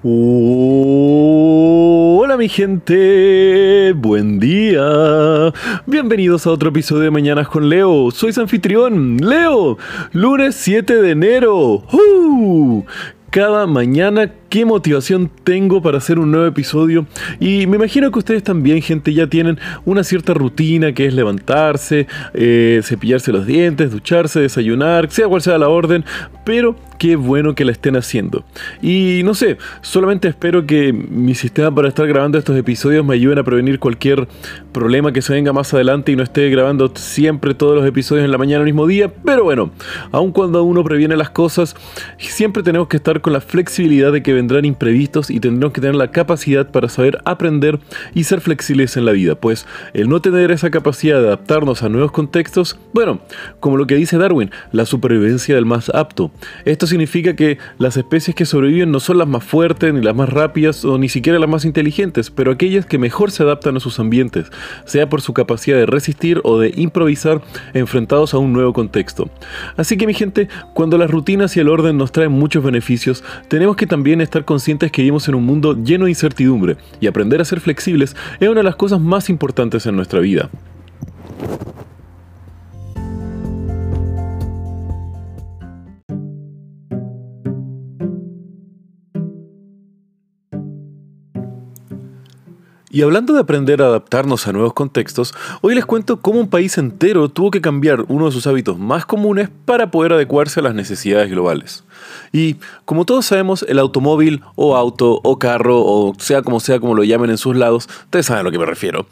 Hola mi gente, buen día. Bienvenidos a otro episodio de Mañanas con Leo. Soy su anfitrión, Leo. Lunes 7 de enero. ¡Uh! Cada mañana qué motivación tengo para hacer un nuevo episodio. Y me imagino que ustedes también, gente, ya tienen una cierta rutina que es levantarse, eh, cepillarse los dientes, ducharse, desayunar, sea cual sea la orden, pero qué bueno que la estén haciendo. Y no sé, solamente espero que mi sistema para estar grabando estos episodios me ayuden a prevenir cualquier problema que se venga más adelante y no esté grabando siempre todos los episodios en la mañana al mismo día. Pero bueno, aun cuando uno previene las cosas, siempre tenemos que estar con la flexibilidad de que vendrán imprevistos y tendremos que tener la capacidad para saber aprender y ser flexibles en la vida, pues el no tener esa capacidad de adaptarnos a nuevos contextos, bueno, como lo que dice Darwin, la supervivencia del más apto. Esto significa que las especies que sobreviven no son las más fuertes, ni las más rápidas, o ni siquiera las más inteligentes, pero aquellas que mejor se adaptan a sus ambientes, sea por su capacidad de resistir o de improvisar enfrentados a un nuevo contexto. Así que mi gente, cuando las rutinas y el orden nos traen muchos beneficios, tenemos que también estar conscientes que vivimos en un mundo lleno de incertidumbre y aprender a ser flexibles es una de las cosas más importantes en nuestra vida. Y hablando de aprender a adaptarnos a nuevos contextos, hoy les cuento cómo un país entero tuvo que cambiar uno de sus hábitos más comunes para poder adecuarse a las necesidades globales. Y como todos sabemos, el automóvil o auto o carro o sea como sea como lo llamen en sus lados, ustedes saben a lo que me refiero,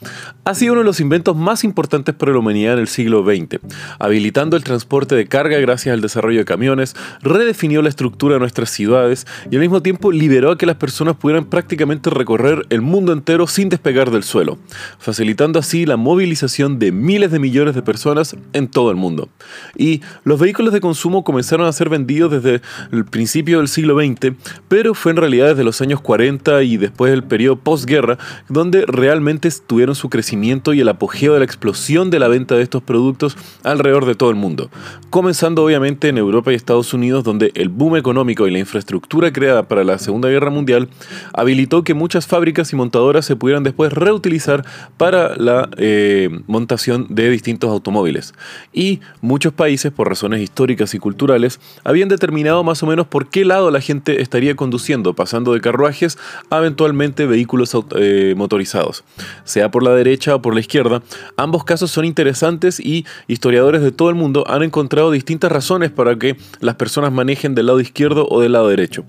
ha sido uno de los inventos más importantes para la humanidad en el siglo XX, habilitando el transporte de carga gracias al desarrollo de camiones, redefinió la estructura de nuestras ciudades y al mismo tiempo liberó a que las personas pudieran prácticamente recorrer el mundo entero sin despegar del suelo, facilitando así la movilización de miles de millones de personas en todo el mundo. Y los vehículos de consumo comenzaron a ser vendidos desde el principio del siglo XX, pero fue en realidad desde los años 40 y después del periodo postguerra donde realmente tuvieron su crecimiento y el apogeo de la explosión de la venta de estos productos alrededor de todo el mundo. Comenzando obviamente en Europa y Estados Unidos, donde el boom económico y la infraestructura creada para la Segunda Guerra Mundial habilitó que muchas fábricas y montadoras se pudieran después reutilizar para la eh, montación de distintos automóviles. Y muchos países, por razones históricas y culturales, habían determinado más o menos por qué lado la gente estaría conduciendo, pasando de carruajes a eventualmente vehículos eh, motorizados, sea por la derecha o por la izquierda. Ambos casos son interesantes y historiadores de todo el mundo han encontrado distintas razones para que las personas manejen del lado izquierdo o del lado derecho.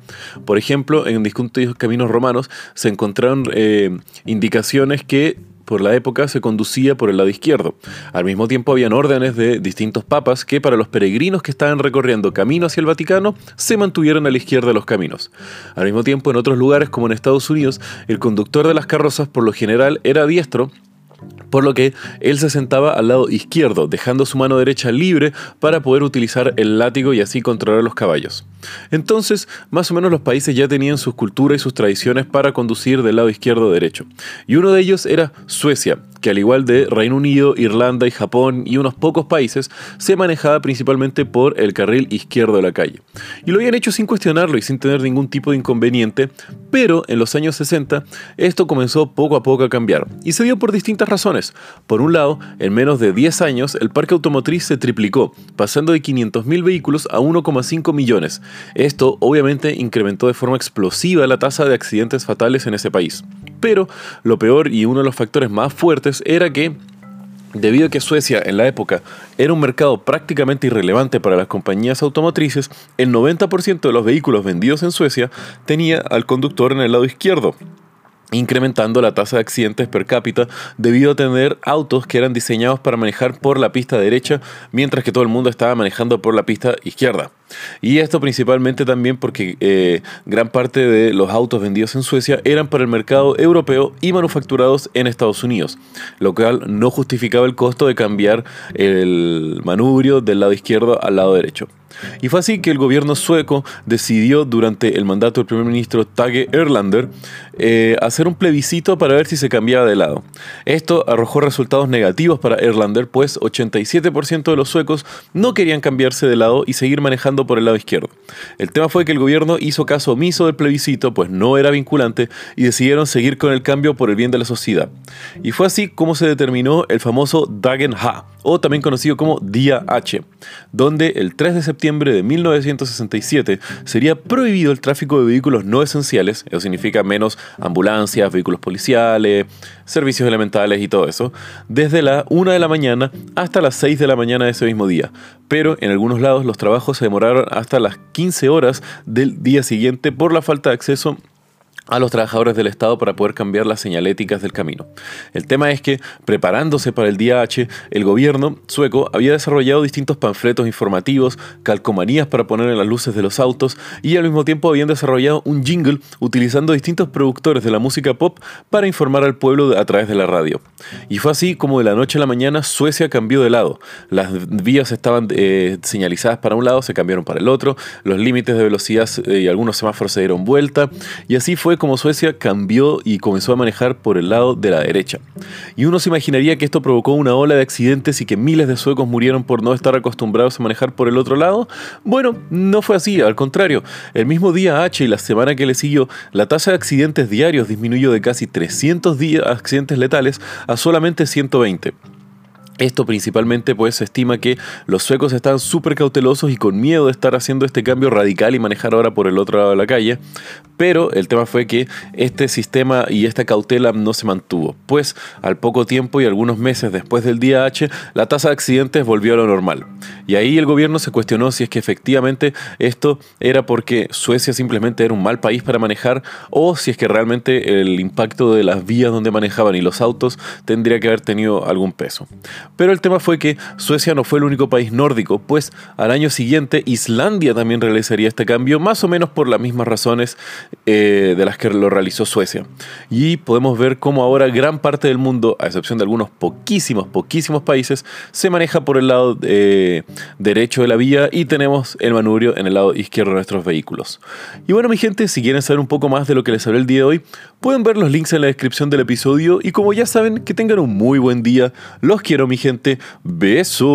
Por ejemplo, en distintos caminos romanos se encontraron eh, que por la época se conducía por el lado izquierdo. Al mismo tiempo habían órdenes de distintos papas que para los peregrinos que estaban recorriendo camino hacia el Vaticano se mantuvieron a la izquierda de los caminos. Al mismo tiempo en otros lugares como en Estados Unidos el conductor de las carrozas por lo general era diestro por lo que él se sentaba al lado izquierdo, dejando su mano derecha libre para poder utilizar el látigo y así controlar los caballos. Entonces, más o menos los países ya tenían sus culturas y sus tradiciones para conducir del lado izquierdo derecho. Y uno de ellos era Suecia, que al igual de Reino Unido, Irlanda y Japón y unos pocos países, se manejaba principalmente por el carril izquierdo de la calle. Y lo habían hecho sin cuestionarlo y sin tener ningún tipo de inconveniente, pero en los años 60 esto comenzó poco a poco a cambiar, y se dio por distintas razones. Por un lado, en menos de 10 años el parque automotriz se triplicó, pasando de 500.000 vehículos a 1,5 millones. Esto obviamente incrementó de forma explosiva la tasa de accidentes fatales en ese país. Pero lo peor y uno de los factores más fuertes era que Debido a que Suecia en la época era un mercado prácticamente irrelevante para las compañías automotrices, el 90% de los vehículos vendidos en Suecia tenía al conductor en el lado izquierdo, incrementando la tasa de accidentes per cápita debido a tener autos que eran diseñados para manejar por la pista derecha, mientras que todo el mundo estaba manejando por la pista izquierda. Y esto principalmente también porque eh, gran parte de los autos vendidos en Suecia eran para el mercado europeo y manufacturados en Estados Unidos, lo cual no justificaba el costo de cambiar el manubrio del lado izquierdo al lado derecho. Y fue así que el gobierno sueco decidió durante el mandato del primer ministro Tage Erlander eh, hacer un plebiscito para ver si se cambiaba de lado. Esto arrojó resultados negativos para Erlander, pues 87% de los suecos no querían cambiarse de lado y seguir manejando por el lado izquierdo. El tema fue que el gobierno hizo caso omiso del plebiscito, pues no era vinculante, y decidieron seguir con el cambio por el bien de la sociedad. Y fue así como se determinó el famoso Dagen Ha, o también conocido como Día H, donde el 3 de septiembre de 1967 sería prohibido el tráfico de vehículos no esenciales, eso significa menos ambulancias, vehículos policiales, servicios elementales y todo eso, desde la 1 de la mañana hasta las 6 de la mañana de ese mismo día. Pero en algunos lados los trabajos se demoraron hasta las 15 horas del día siguiente por la falta de acceso a los trabajadores del Estado para poder cambiar las señaléticas del camino. El tema es que, preparándose para el día H, el gobierno sueco había desarrollado distintos panfletos informativos, calcomanías para poner en las luces de los autos y al mismo tiempo habían desarrollado un jingle utilizando distintos productores de la música pop para informar al pueblo a través de la radio. Y fue así como de la noche a la mañana Suecia cambió de lado. Las vías estaban eh, señalizadas para un lado, se cambiaron para el otro, los límites de velocidad eh, y algunos semáforos se dieron vuelta y así fue como Suecia cambió y comenzó a manejar por el lado de la derecha. Y uno se imaginaría que esto provocó una ola de accidentes y que miles de suecos murieron por no estar acostumbrados a manejar por el otro lado. Bueno, no fue así, al contrario. El mismo día H y la semana que le siguió, la tasa de accidentes diarios disminuyó de casi 300 accidentes letales a solamente 120. Esto principalmente pues se estima que los suecos están súper cautelosos y con miedo de estar haciendo este cambio radical y manejar ahora por el otro lado de la calle, pero el tema fue que este sistema y esta cautela no se mantuvo, pues al poco tiempo y algunos meses después del día H, la tasa de accidentes volvió a lo normal. Y ahí el gobierno se cuestionó si es que efectivamente esto era porque Suecia simplemente era un mal país para manejar o si es que realmente el impacto de las vías donde manejaban y los autos tendría que haber tenido algún peso. Pero el tema fue que Suecia no fue el único país nórdico, pues al año siguiente Islandia también realizaría este cambio, más o menos por las mismas razones eh, de las que lo realizó Suecia. Y podemos ver cómo ahora gran parte del mundo, a excepción de algunos poquísimos, poquísimos países, se maneja por el lado eh, derecho de la vía y tenemos el manubrio en el lado izquierdo de nuestros vehículos. Y bueno, mi gente, si quieren saber un poco más de lo que les hablé el día de hoy, pueden ver los links en la descripción del episodio y como ya saben, que tengan un muy buen día. Los quiero, gente. Besos.